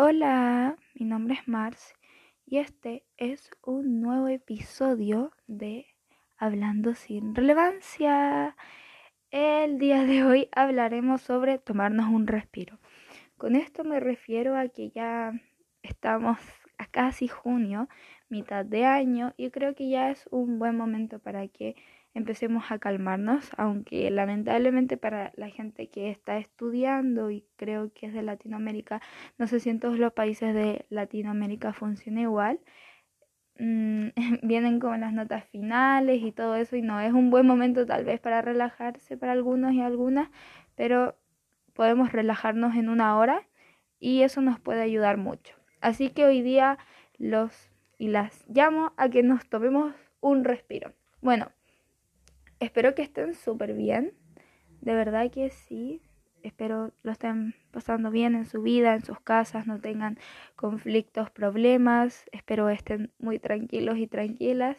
Hola, mi nombre es Mars y este es un nuevo episodio de Hablando sin relevancia. El día de hoy hablaremos sobre tomarnos un respiro. Con esto me refiero a que ya estamos a casi junio, mitad de año, y creo que ya es un buen momento para que empecemos a calmarnos, aunque lamentablemente para la gente que está estudiando y creo que es de Latinoamérica, no sé si en todos los países de Latinoamérica funciona igual. Mm, vienen con las notas finales y todo eso y no es un buen momento tal vez para relajarse para algunos y algunas, pero podemos relajarnos en una hora y eso nos puede ayudar mucho. Así que hoy día los y las llamo a que nos tomemos un respiro. Bueno, Espero que estén súper bien. De verdad que sí. Espero lo estén pasando bien en su vida, en sus casas, no tengan conflictos, problemas. Espero estén muy tranquilos y tranquilas.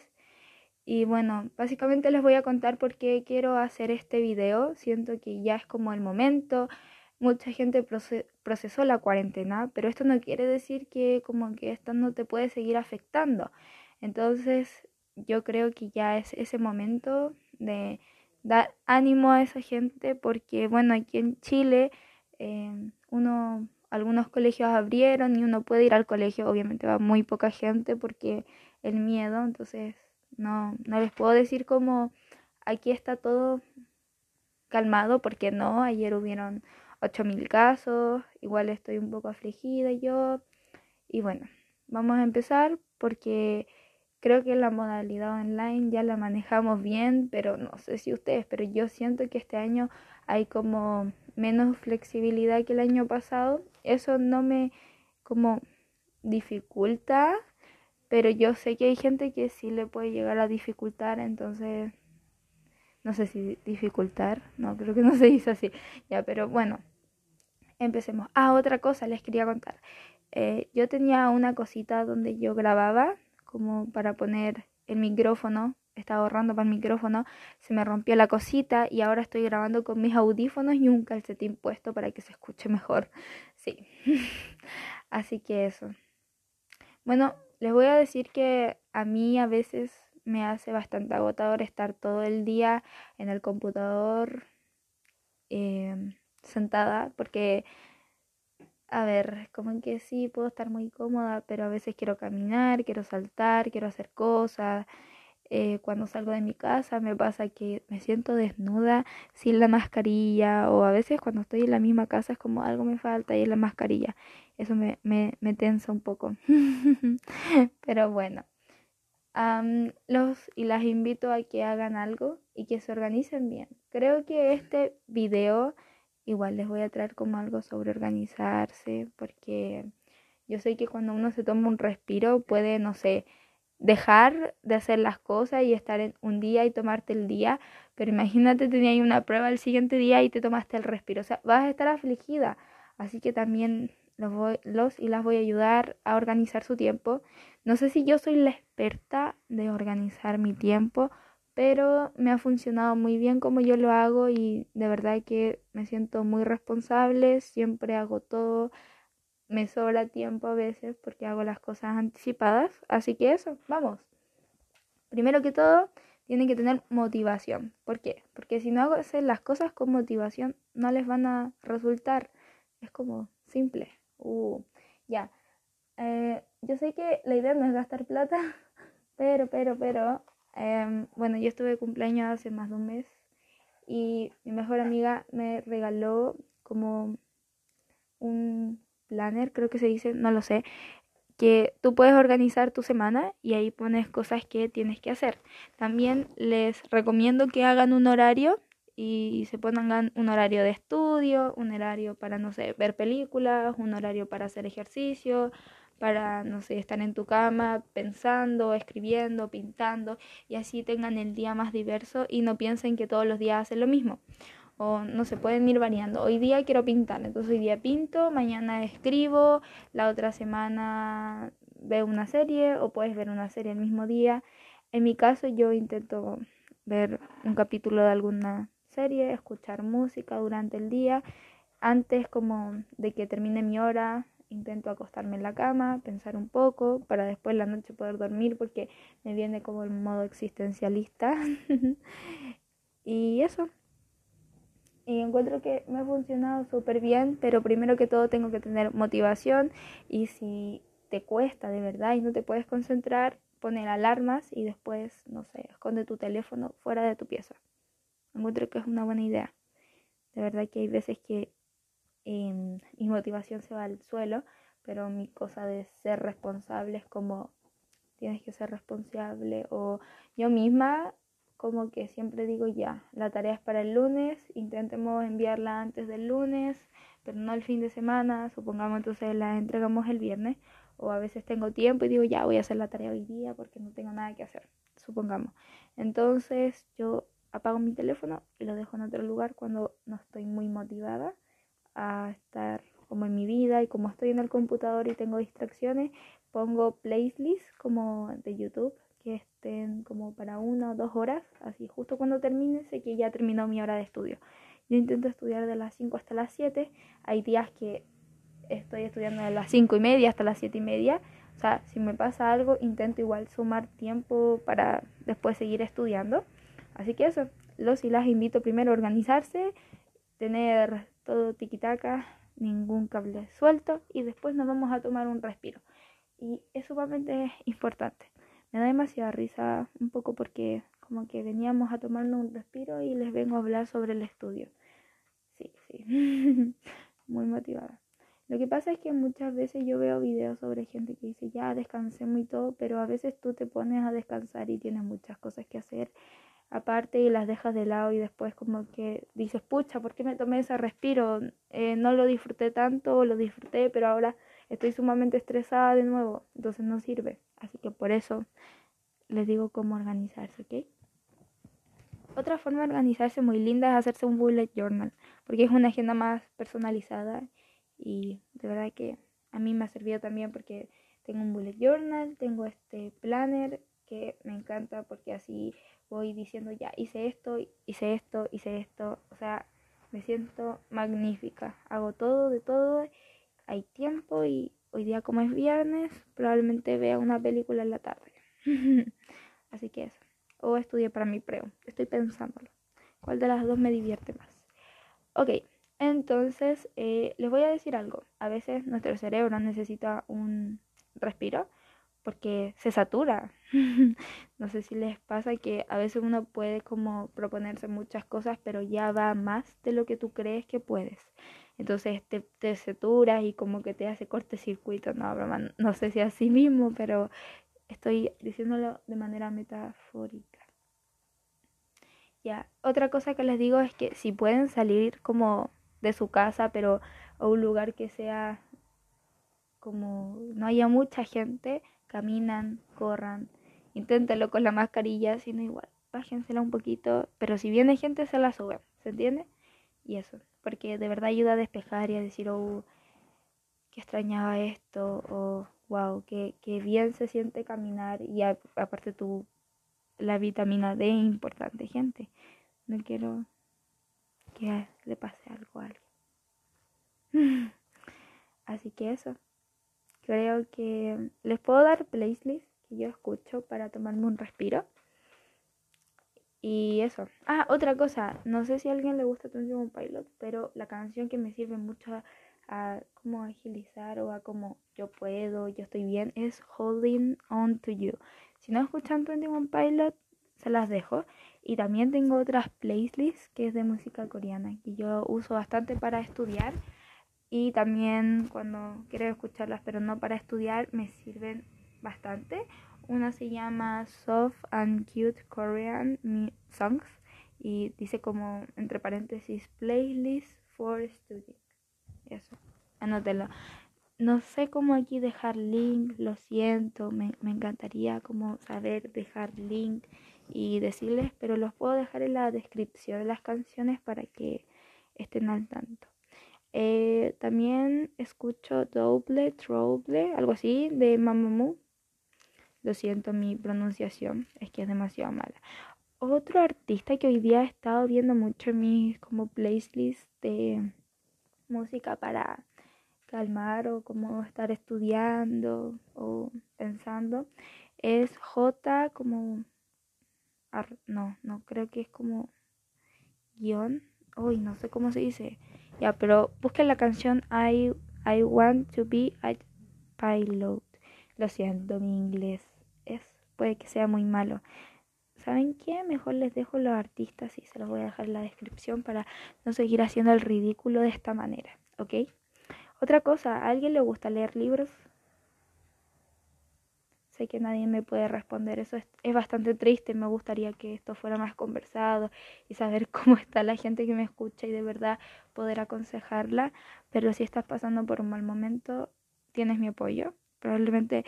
Y bueno, básicamente les voy a contar por qué quiero hacer este video. Siento que ya es como el momento. Mucha gente procesó la cuarentena, pero esto no quiere decir que como que esto no te puede seguir afectando. Entonces, yo creo que ya es ese momento de dar ánimo a esa gente porque bueno aquí en Chile eh, uno algunos colegios abrieron y uno puede ir al colegio obviamente va muy poca gente porque el miedo entonces no no les puedo decir como aquí está todo calmado porque no ayer hubieron 8000 casos igual estoy un poco afligida yo y bueno vamos a empezar porque Creo que la modalidad online ya la manejamos bien, pero no sé si ustedes, pero yo siento que este año hay como menos flexibilidad que el año pasado. Eso no me como dificulta, pero yo sé que hay gente que sí le puede llegar a dificultar, entonces no sé si dificultar, no, creo que no se dice así. Ya, pero bueno, empecemos. Ah, otra cosa les quería contar. Eh, yo tenía una cosita donde yo grababa como para poner el micrófono, estaba ahorrando para el micrófono, se me rompió la cosita y ahora estoy grabando con mis audífonos y un calcetín puesto para que se escuche mejor. Sí. Así que eso. Bueno, les voy a decir que a mí a veces me hace bastante agotador estar todo el día en el computador eh, sentada porque a ver, como que sí, puedo estar muy cómoda, pero a veces quiero caminar, quiero saltar, quiero hacer cosas. Eh, cuando salgo de mi casa me pasa que me siento desnuda sin la mascarilla o a veces cuando estoy en la misma casa es como algo me falta y es la mascarilla. Eso me, me, me tensa un poco. pero bueno, los y las invito a que hagan algo y que se organicen bien. Creo que este video Igual les voy a traer como algo sobre organizarse, porque yo sé que cuando uno se toma un respiro puede, no sé, dejar de hacer las cosas y estar en un día y tomarte el día, pero imagínate tenías una prueba el siguiente día y te tomaste el respiro, o sea, vas a estar afligida, así que también los, voy, los y las voy a ayudar a organizar su tiempo. No sé si yo soy la experta de organizar mi tiempo, pero me ha funcionado muy bien como yo lo hago y de verdad que me siento muy responsable, siempre hago todo, me sobra tiempo a veces porque hago las cosas anticipadas, así que eso, vamos. Primero que todo, tienen que tener motivación. ¿Por qué? Porque si no hacen las cosas con motivación, no les van a resultar. Es como simple. Uh, ya. Eh, yo sé que la idea no es gastar plata, pero, pero, pero, Em, bueno, yo estuve de cumpleaños hace más de un mes y mi mejor amiga me regaló como un planner, creo que se dice, no lo sé, que tú puedes organizar tu semana y ahí pones cosas que tienes que hacer. También les recomiendo que hagan un horario y se pongan un horario de estudio, un horario para, no sé, ver películas, un horario para hacer ejercicio, para, no sé, estar en tu cama pensando, escribiendo, pintando y así tengan el día más diverso y no piensen que todos los días hacen lo mismo. O no se pueden ir variando. Hoy día quiero pintar, entonces hoy día pinto, mañana escribo, la otra semana veo una serie o puedes ver una serie el mismo día. En mi caso yo intento ver un capítulo de alguna serie, escuchar música durante el día, antes como de que termine mi hora intento acostarme en la cama, pensar un poco, para después la noche poder dormir porque me viene como el modo existencialista. y eso. Y encuentro que me ha funcionado súper bien, pero primero que todo tengo que tener motivación y si te cuesta de verdad y no te puedes concentrar, poner alarmas y después, no sé, esconde tu teléfono fuera de tu pieza. Encuentro que es una buena idea. De verdad que hay veces que em, mi motivación se va al suelo, pero mi cosa de ser responsable es como tienes que ser responsable o yo misma como que siempre digo ya, la tarea es para el lunes, intentemos enviarla antes del lunes, pero no el fin de semana, supongamos entonces la entregamos el viernes, o a veces tengo tiempo y digo ya voy a hacer la tarea hoy día porque no tengo nada que hacer, supongamos. Entonces yo apago mi teléfono y lo dejo en otro lugar cuando no estoy muy motivada a estar como en mi vida y como estoy en el computador y tengo distracciones, pongo playlists como de YouTube que estén como para una o dos horas, así justo cuando termine sé que ya terminó mi hora de estudio. Yo intento estudiar de las 5 hasta las 7, hay días que estoy estudiando de las 5 y media hasta las 7 y media, o sea, si me pasa algo intento igual sumar tiempo para después seguir estudiando. Así que eso, los y las invito primero a organizarse, tener todo tiquitaca, ningún cable suelto y después nos vamos a tomar un respiro. Y es sumamente importante. Me da demasiada risa un poco porque como que veníamos a tomarnos un respiro y les vengo a hablar sobre el estudio. Sí, sí. muy motivada. Lo que pasa es que muchas veces yo veo videos sobre gente que dice, ya descansé muy todo, pero a veces tú te pones a descansar y tienes muchas cosas que hacer aparte y las dejas de lado y después como que dices, pucha, ¿por qué me tomé ese respiro? Eh, no lo disfruté tanto, lo disfruté, pero ahora estoy sumamente estresada de nuevo, entonces no sirve. Así que por eso les digo cómo organizarse, ¿ok? Otra forma de organizarse muy linda es hacerse un bullet journal, porque es una agenda más personalizada y de verdad que a mí me ha servido también porque tengo un bullet journal, tengo este planner que me encanta porque así voy diciendo ya hice esto, hice esto, hice esto, o sea, me siento magnífica, hago todo de todo, hay tiempo y hoy día como es viernes, probablemente vea una película en la tarde. Así que eso. O estudie para mi preo. Estoy pensándolo. ¿Cuál de las dos me divierte más? Ok, entonces eh, les voy a decir algo. A veces nuestro cerebro necesita un respiro porque se satura. no sé si les pasa que a veces uno puede como proponerse muchas cosas, pero ya va más de lo que tú crees que puedes. Entonces te, te saturas y como que te hace cortocircuito. No, broma, no sé si así mismo, pero estoy diciéndolo de manera metafórica. Ya, otra cosa que les digo es que si pueden salir como de su casa, pero a un lugar que sea como no haya mucha gente, caminan, corran, inténtenlo con la mascarilla, sino igual, bájensela un poquito, pero si viene gente se la suben, ¿se entiende? Y eso porque de verdad ayuda a despejar y a decir, oh, que extrañaba esto, o wow, que, bien se siente caminar y aparte tu, la vitamina D es importante, gente. No quiero que le pase algo a alguien. Así que eso. Creo que les puedo dar playlists que yo escucho para tomarme un respiro. Y eso. Ah, otra cosa. No sé si a alguien le gusta un Pilot, pero la canción que me sirve mucho a, como agilizar o a como yo puedo, yo estoy bien, es Holding On To You. Si no escuchan 21 Pilot, se las dejo. Y también tengo otras playlists que es de música coreana, que yo uso bastante para estudiar. Y también cuando quiero escucharlas, pero no para estudiar, me sirven bastante. Una se llama Soft and Cute Korean Songs y dice como entre paréntesis playlist for studying. Eso, anótelo. No sé cómo aquí dejar link, lo siento, me, encantaría como saber dejar link y decirles, pero los puedo dejar en la descripción de las canciones para que estén al tanto. Eh, también escucho Double, Trouble, algo así, de Mamamoo. Lo siento, mi pronunciación es que es demasiado mala. Otro artista que hoy día he estado viendo mucho en mis como playlists de música para calmar o como estar estudiando o pensando es J como no, no creo que es como guion. Uy, no sé cómo se dice. Ya, pero busquen la canción I, I Want to Be a Pilot. Lo siento, mi inglés es puede que sea muy malo. ¿Saben qué? Mejor les dejo los artistas y se los voy a dejar en la descripción para no seguir haciendo el ridículo de esta manera, ¿ok? Otra cosa, ¿a alguien le gusta leer libros? Que nadie me puede responder, eso es, es bastante triste, me gustaría que esto fuera más conversado y saber cómo está la gente que me escucha y de verdad poder aconsejarla, pero si estás pasando por un mal momento, tienes mi apoyo. Probablemente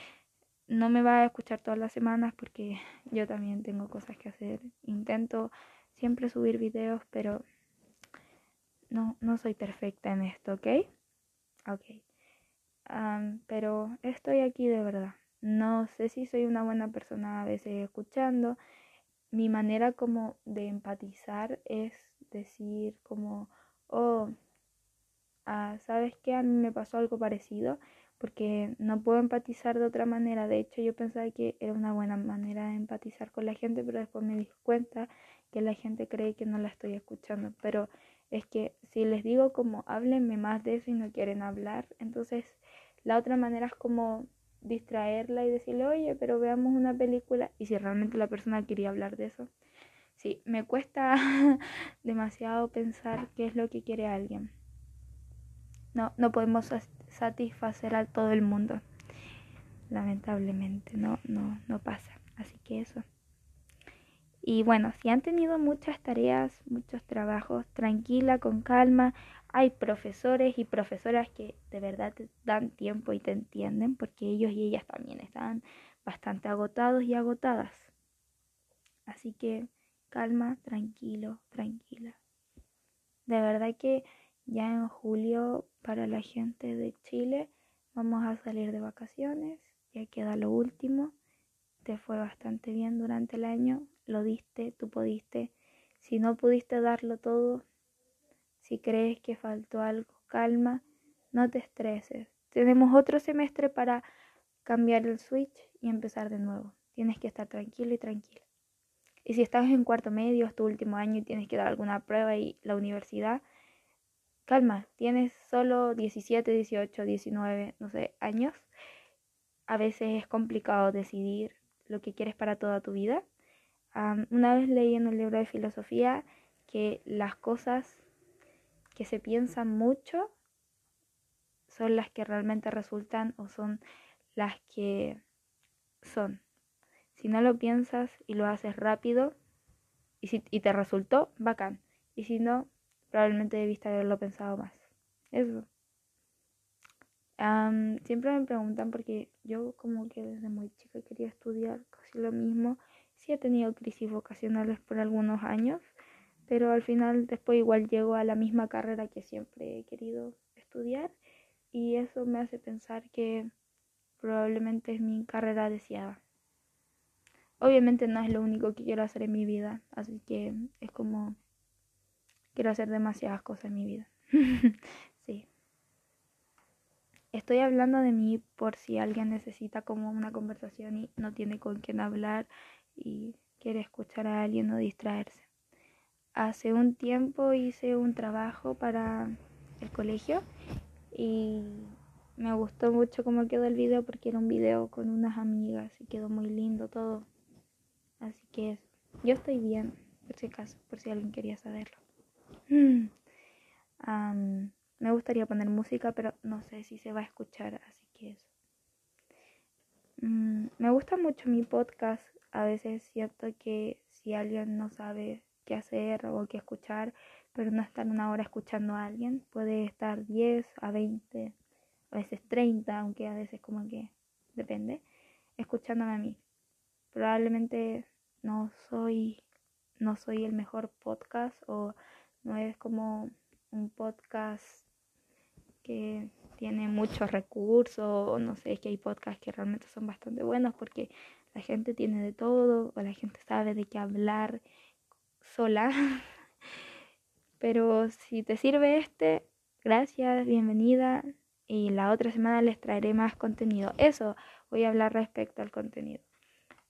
no me va a escuchar todas las semanas porque yo también tengo cosas que hacer. Intento siempre subir videos, pero no, no soy perfecta en esto, ¿ok? Ok. pero estoy aquí de verdad. No sé si soy una buena persona a veces escuchando. Mi manera como de empatizar es decir como, oh, ah, ¿sabes qué? A mí me pasó algo parecido porque no puedo empatizar de otra manera. De hecho, yo pensaba que era una buena manera de empatizar con la gente, pero después me di cuenta que la gente cree que no la estoy escuchando. Pero es que si les digo como háblenme más de eso y no quieren hablar, entonces la otra manera es como distraerla y decirle, oye, pero veamos una película. Y si realmente la persona quería hablar de eso. Sí, me cuesta demasiado pensar qué es lo que quiere alguien. No, no podemos satisfacer a todo el mundo. Lamentablemente, no, no, no pasa. Así que eso. Y bueno, si han tenido muchas tareas, muchos trabajos, tranquila, con calma. Hay profesores y profesoras que de verdad te dan tiempo y te entienden porque ellos y ellas también están bastante agotados y agotadas. Así que calma, tranquilo, tranquila. De verdad que ya en julio para la gente de Chile vamos a salir de vacaciones, ya queda lo último. Te fue bastante bien durante el año, lo diste, tú pudiste. Si no pudiste darlo todo, si crees que faltó algo, calma, no te estreses. Tenemos otro semestre para cambiar el switch y empezar de nuevo. Tienes que estar tranquilo y tranquila. Y si estás en cuarto medio, es tu último año y tienes que dar alguna prueba y la universidad, calma, tienes solo 17, 18, 19, no sé, años. A veces es complicado decidir lo que quieres para toda tu vida. una vez leí en un libro de filosofía que las cosas que se piensan mucho son las que realmente resultan o son las que son. Si no lo piensas y lo haces rápido y, si, y te resultó, bacán. Y si no, Probablemente debiste haberlo pensado más. Eso. siempre me preguntan porque yo como que desde muy chica quería estudiar casi lo mismo. Sí he tenido crisis vocacionales por algunos años, pero al final después igual llego a la misma carrera que siempre he querido estudiar y eso me hace pensar que probablemente es mi carrera deseada. Obviamente no es lo único que quiero hacer en mi vida, así que es como Quiero hacer demasiadas cosas en mi vida. sí. Estoy hablando de mí por si alguien necesita como una conversación y no tiene con quién hablar y quiere escuchar a alguien o distraerse. Hace un tiempo hice un trabajo para el colegio y me gustó mucho cómo quedó el video porque era un video con unas amigas y quedó muy lindo todo. Así que yo estoy bien, por si acaso, por si alguien quería saberlo. Mm. me gustaría poner música, pero no sé si se va a escuchar, así que eso. Mm, me gusta mucho mi podcast. A veces siento que si alguien no sabe qué hacer o qué escuchar, pero no está en una hora escuchando a alguien, puede estar 10 a 20, a veces 30, aunque a veces como que depende, escuchándome a mí. Probablemente no soy no soy el mejor podcast o no es como un podcast que tiene muchos recursos, no sé, es que hay podcasts que realmente son bastante buenos porque la gente tiene de todo o la gente sabe de qué hablar sola. Pero si te sirve este, gracias, bienvenida y la otra semana les traeré más contenido. Eso voy a hablar respecto al contenido.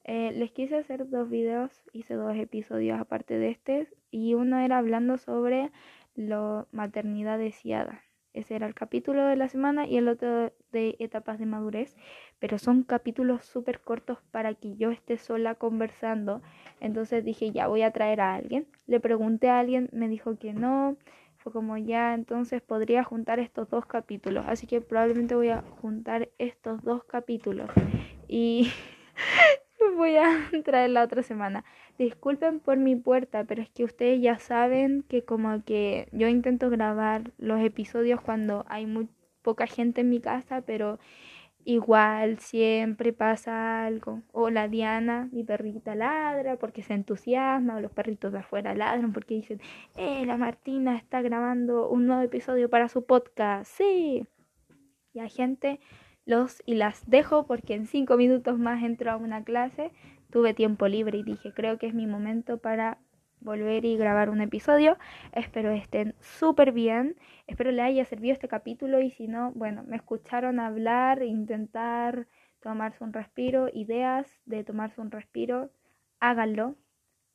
Eh, les quise hacer dos videos, hice dos episodios aparte de este y uno era hablando sobre la maternidad deseada. Ese era el capítulo de la semana y el otro de etapas de madurez, pero son capítulos súper cortos para que yo esté sola conversando. Entonces dije, ya voy a traer a alguien. Le pregunté a alguien, me dijo que no. Fue como ya, entonces podría juntar estos dos capítulos. Así que probablemente voy a juntar estos dos capítulos. Y voy a traer la otra semana. Disculpen por mi puerta, pero es que ustedes ya saben que como que yo intento grabar los episodios cuando hay muy poca gente en mi casa, pero igual siempre pasa algo. O la Diana, mi perrita ladra porque se entusiasma, o los perritos de afuera ladran porque dicen, eh, la Martina está grabando un nuevo episodio para su podcast. Sí. Y hay gente los y las dejo porque en cinco minutos más entro a una clase. Tuve tiempo libre y dije, creo que es mi momento para volver y grabar un episodio. Espero estén súper bien. Espero les haya servido este capítulo y si no, bueno, me escucharon hablar, intentar tomarse un respiro, ideas de tomarse un respiro, háganlo.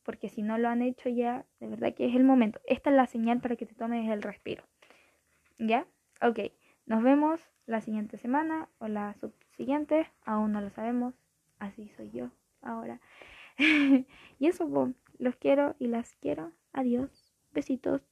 Porque si no lo han hecho ya, de verdad que es el momento. Esta es la señal para que te tomes el respiro. ¿Ya? Ok. Nos vemos la siguiente semana o la subsiguiente. Aún no lo sabemos. Así soy yo ahora. y eso, los quiero y las quiero. Adiós. Besitos.